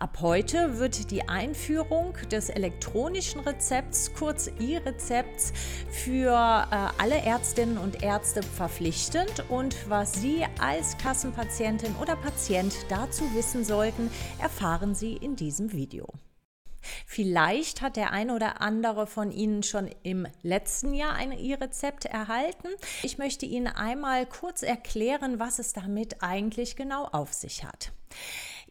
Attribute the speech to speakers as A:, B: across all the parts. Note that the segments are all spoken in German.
A: Ab heute wird die Einführung des elektronischen Rezepts, kurz E-Rezepts, für äh, alle Ärztinnen und Ärzte verpflichtend und was Sie als Kassenpatientin oder Patient dazu wissen sollten, erfahren Sie in diesem Video. Vielleicht hat der eine oder andere von Ihnen schon im letzten Jahr ein E-Rezept erhalten. Ich möchte Ihnen einmal kurz erklären, was es damit eigentlich genau auf sich hat.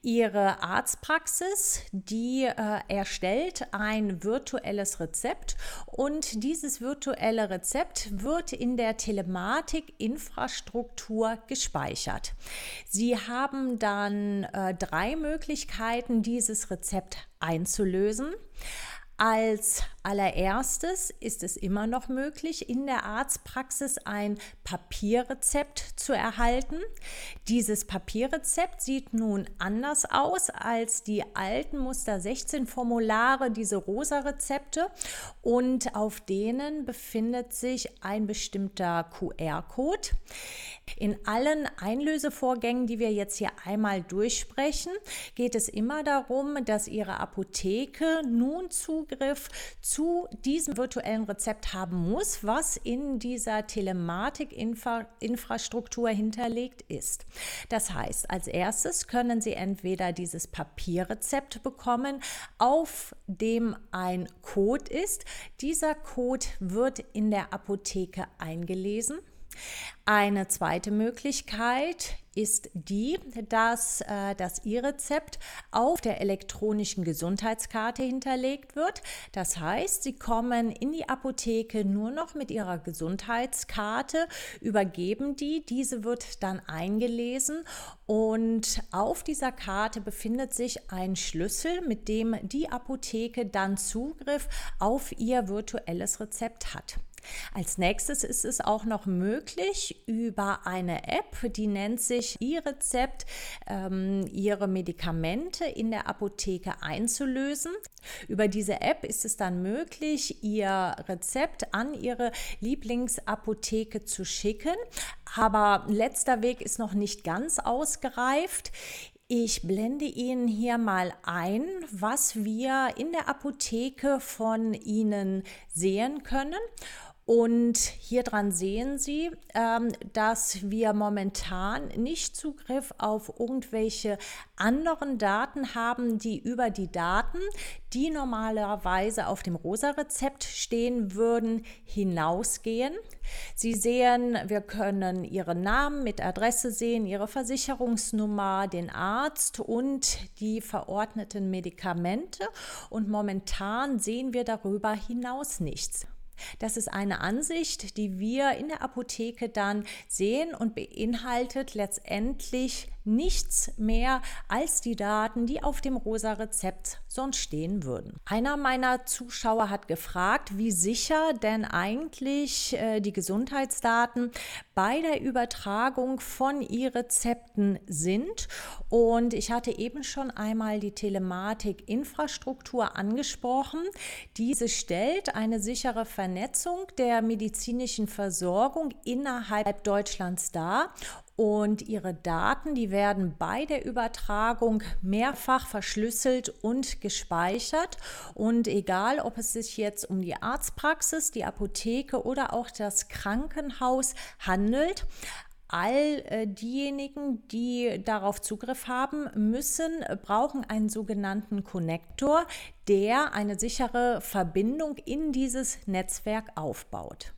A: Ihre Arztpraxis, die äh, erstellt ein virtuelles Rezept und dieses virtuelle Rezept wird in der Telematik-Infrastruktur gespeichert. Sie haben dann äh, drei Möglichkeiten, dieses Rezept einzulösen. Als allererstes ist es immer noch möglich, in der Arztpraxis ein Papierrezept zu erhalten. Dieses Papierrezept sieht nun anders aus als die alten Muster 16 Formulare, diese rosa Rezepte und auf denen befindet sich ein bestimmter QR-Code. In allen Einlösevorgängen, die wir jetzt hier einmal durchsprechen, geht es immer darum, dass Ihre Apotheke nun Zugriff zu diesem virtuellen Rezept haben muss, was in dieser Telematik-Infrastruktur hinterlegt ist. Das heißt, als erstes können Sie entweder dieses Papierrezept bekommen, auf dem ein Code ist. Dieser Code wird in der Apotheke eingelesen. Eine zweite Möglichkeit ist die, dass äh, das E-Rezept auf der elektronischen Gesundheitskarte hinterlegt wird. Das heißt, Sie kommen in die Apotheke nur noch mit Ihrer Gesundheitskarte, übergeben die, diese wird dann eingelesen und auf dieser Karte befindet sich ein Schlüssel, mit dem die Apotheke dann Zugriff auf ihr virtuelles Rezept hat. Als nächstes ist es auch noch möglich, über eine App, die nennt sich e-Rezept, ähm, Ihre Medikamente in der Apotheke einzulösen. Über diese App ist es dann möglich, Ihr Rezept an Ihre Lieblingsapotheke zu schicken. Aber letzter Weg ist noch nicht ganz ausgereift. Ich blende Ihnen hier mal ein, was wir in der Apotheke von Ihnen sehen können. Und hier dran sehen Sie, ähm, dass wir momentan nicht Zugriff auf irgendwelche anderen Daten haben, die über die Daten, die normalerweise auf dem Rosa-Rezept stehen würden, hinausgehen. Sie sehen, wir können Ihren Namen mit Adresse sehen, Ihre Versicherungsnummer, den Arzt und die verordneten Medikamente. Und momentan sehen wir darüber hinaus nichts. Das ist eine Ansicht, die wir in der Apotheke dann sehen und beinhaltet letztendlich nichts mehr als die Daten, die auf dem rosa Rezept sonst stehen würden. Einer meiner Zuschauer hat gefragt, wie sicher denn eigentlich äh, die Gesundheitsdaten bei der Übertragung von E-Rezepten sind. Und ich hatte eben schon einmal die Telematik-Infrastruktur angesprochen. Diese stellt eine sichere Vernetzung der medizinischen Versorgung innerhalb Deutschlands dar und ihre Daten, die werden bei der Übertragung mehrfach verschlüsselt und gespeichert. Und egal, ob es sich jetzt um die Arztpraxis, die Apotheke oder auch das Krankenhaus handelt, all äh, diejenigen, die darauf Zugriff haben, müssen, brauchen einen sogenannten Connector, der eine sichere Verbindung in dieses Netzwerk aufbaut.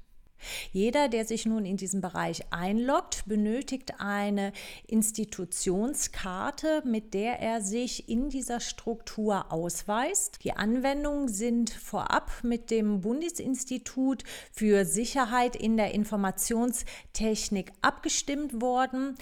A: Jeder, der sich nun in diesen Bereich einloggt, benötigt eine Institutionskarte, mit der er sich in dieser Struktur ausweist. Die Anwendungen sind vorab mit dem Bundesinstitut für Sicherheit in der Informationstechnik abgestimmt worden.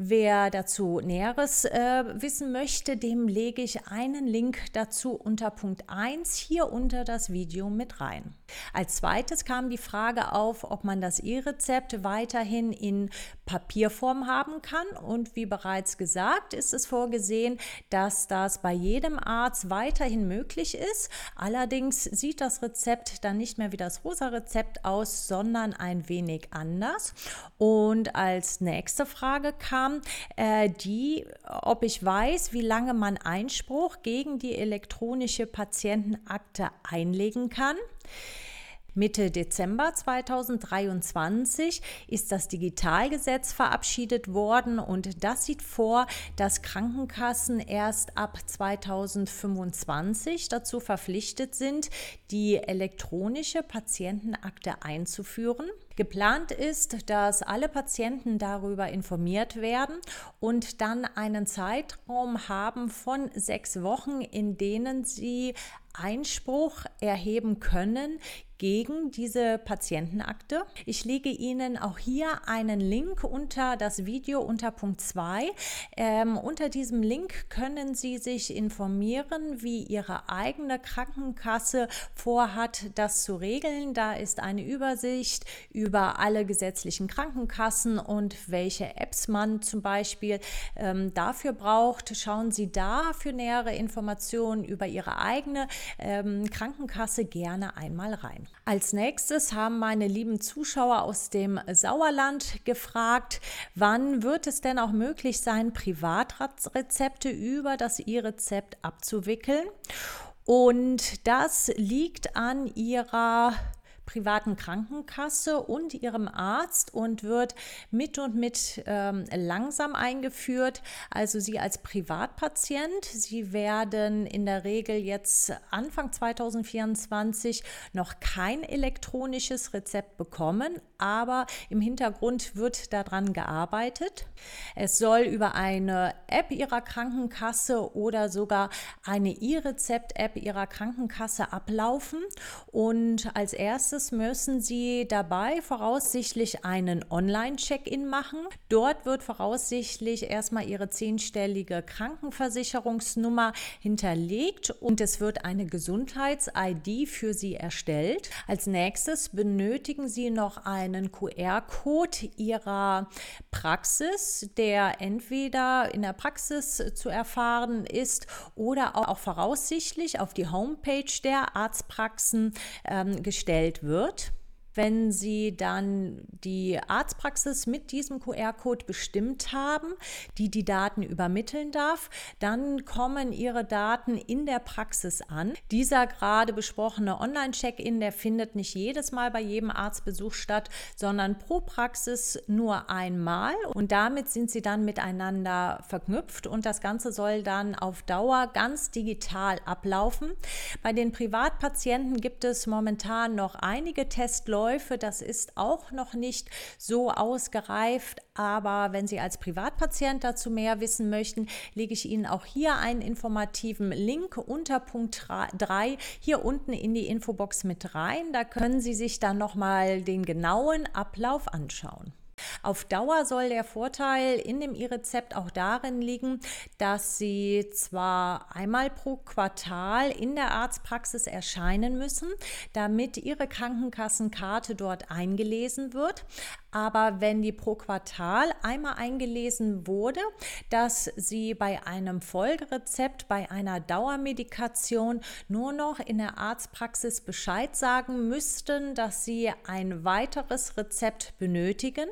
A: Wer dazu Näheres äh, wissen möchte, dem lege ich einen Link dazu unter Punkt 1 hier unter das Video mit rein. Als zweites kam die Frage auf, ob man das E-Rezept weiterhin in Papierform haben kann. Und wie bereits gesagt, ist es vorgesehen, dass das bei jedem Arzt weiterhin möglich ist. Allerdings sieht das Rezept dann nicht mehr wie das rosa Rezept aus, sondern ein wenig anders. Und als nächste Frage kam, kam, äh, die, ob ich weiß, wie lange man Einspruch gegen die elektronische Patientenakte einlegen kann. Mitte Dezember 2023 ist das Digitalgesetz verabschiedet worden und das sieht vor, dass Krankenkassen erst ab 2025 dazu verpflichtet sind, die elektronische Patientenakte einzuführen. Geplant ist, dass alle Patienten darüber informiert werden und dann einen Zeitraum haben von sechs Wochen, in denen sie Einspruch erheben können gegen diese Patientenakte. Ich lege Ihnen auch hier einen Link unter das Video unter Punkt 2. Ähm, unter diesem Link können Sie sich informieren, wie Ihre eigene Krankenkasse vorhat, das zu regeln. Da ist eine Übersicht über alle gesetzlichen Krankenkassen und welche Apps man zum Beispiel ähm, dafür braucht. Schauen Sie da für nähere Informationen über Ihre eigene ähm, Krankenkasse gerne einmal rein. Als nächstes haben meine lieben Zuschauer aus dem Sauerland gefragt, wann wird es denn auch möglich sein, Privatrezepte über das E-Rezept abzuwickeln? Und das liegt an ihrer privaten Krankenkasse und ihrem Arzt und wird mit und mit ähm, langsam eingeführt. Also Sie als Privatpatient, Sie werden in der Regel jetzt Anfang 2024 noch kein elektronisches Rezept bekommen, aber im Hintergrund wird daran gearbeitet. Es soll über eine App Ihrer Krankenkasse oder sogar eine E-Rezept-App Ihrer Krankenkasse ablaufen und als erstes erstes müssen Sie dabei voraussichtlich einen Online-Check-In machen. Dort wird voraussichtlich erstmal Ihre zehnstellige Krankenversicherungsnummer hinterlegt und es wird eine Gesundheits-ID für Sie erstellt. Als nächstes benötigen Sie noch einen QR-Code Ihrer Praxis, der entweder in der Praxis zu erfahren ist oder auch voraussichtlich auf die Homepage der Arztpraxen ähm, gestellt wird wird wenn Sie dann die Arztpraxis mit diesem QR-Code bestimmt haben, die die Daten übermitteln darf, dann kommen Ihre Daten in der Praxis an. Dieser gerade besprochene Online-Check-In, der findet nicht jedes Mal bei jedem Arztbesuch statt, sondern pro Praxis nur einmal und damit sind Sie dann miteinander verknüpft und das Ganze soll dann auf Dauer ganz digital ablaufen. Bei den Privatpatienten gibt es momentan noch einige Testläufe Verläufe. Das ist auch noch nicht so ausgereift, aber wenn Sie als Privatpatient dazu mehr wissen möchten, lege ich Ihnen auch hier einen informativen Link unter Punkt 3 hier unten in die Infobox mit rein. Da können Sie sich dann nochmal den genauen Ablauf anschauen. Auf Dauer soll der Vorteil in dem E-Rezept auch darin liegen, dass Sie zwar einmal pro Quartal in der Arztpraxis erscheinen müssen, damit Ihre Krankenkassenkarte dort eingelesen wird, aber wenn die pro Quartal einmal eingelesen wurde, dass Sie bei einem Folgerezept, bei einer Dauermedikation nur noch in der Arztpraxis Bescheid sagen müssten, dass Sie ein weiteres Rezept benötigen.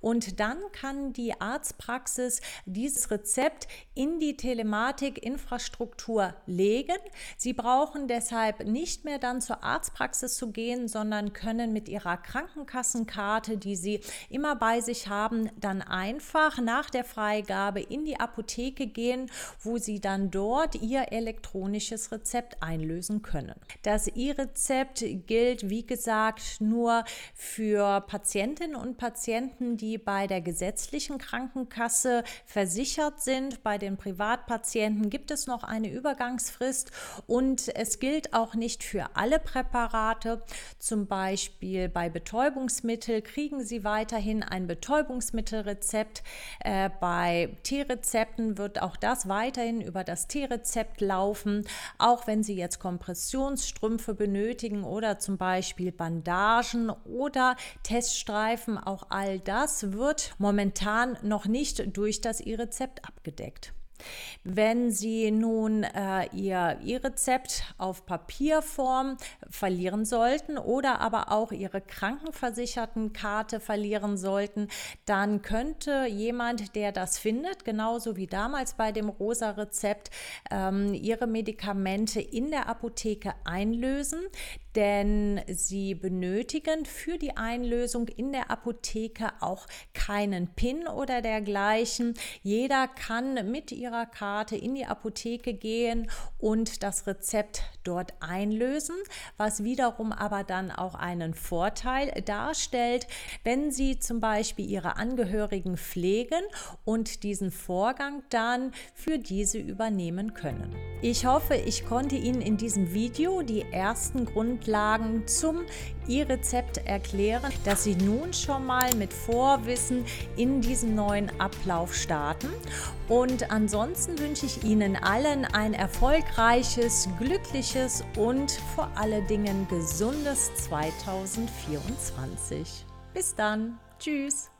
A: Und dann kann die Arztpraxis dieses Rezept in die Telematik-Infrastruktur legen. Sie brauchen deshalb nicht mehr dann zur Arztpraxis zu gehen, sondern können mit Ihrer Krankenkassenkarte, die Sie immer bei sich haben, dann einfach nach der Freigabe in die Apotheke gehen, wo Sie dann dort Ihr elektronisches Rezept einlösen können. Das E-Rezept gilt, wie gesagt, nur für Patientinnen und Patienten, die bei der gesetzlichen Krankenkasse versichert sind. Bei den Privatpatienten gibt es noch eine Übergangsfrist und es gilt auch nicht für alle Präparate. Zum Beispiel bei Betäubungsmittel kriegen Sie weiterhin ein Betäubungsmittelrezept. Äh, bei T-Rezepten wird auch das weiterhin über das T-Rezept laufen, auch wenn Sie jetzt Kompressionsstrümpfe benötigen oder zum Beispiel Bandagen oder Teststreifen. Auch all das wird momentan noch nicht durch das E-Rezept abgedeckt. Wenn Sie nun äh, Ihr E-Rezept auf Papierform verlieren sollten oder aber auch Ihre Krankenversichertenkarte verlieren sollten, dann könnte jemand, der das findet, genauso wie damals bei dem rosa Rezept, ähm, Ihre Medikamente in der Apotheke einlösen denn sie benötigen für die Einlösung in der Apotheke auch keinen PIN oder dergleichen. Jeder kann mit ihrer Karte in die Apotheke gehen und das Rezept dort einlösen, was wiederum aber dann auch einen Vorteil darstellt, wenn Sie zum Beispiel Ihre Angehörigen pflegen und diesen Vorgang dann für diese übernehmen können. Ich hoffe, ich konnte Ihnen in diesem Video die ersten Grundlagen zum E-Rezept erklären, dass Sie nun schon mal mit Vorwissen in diesem neuen Ablauf starten. Und ansonsten wünsche ich Ihnen allen ein erfolgreiches, glückliches und vor allen Dingen gesundes 2024. Bis dann. Tschüss.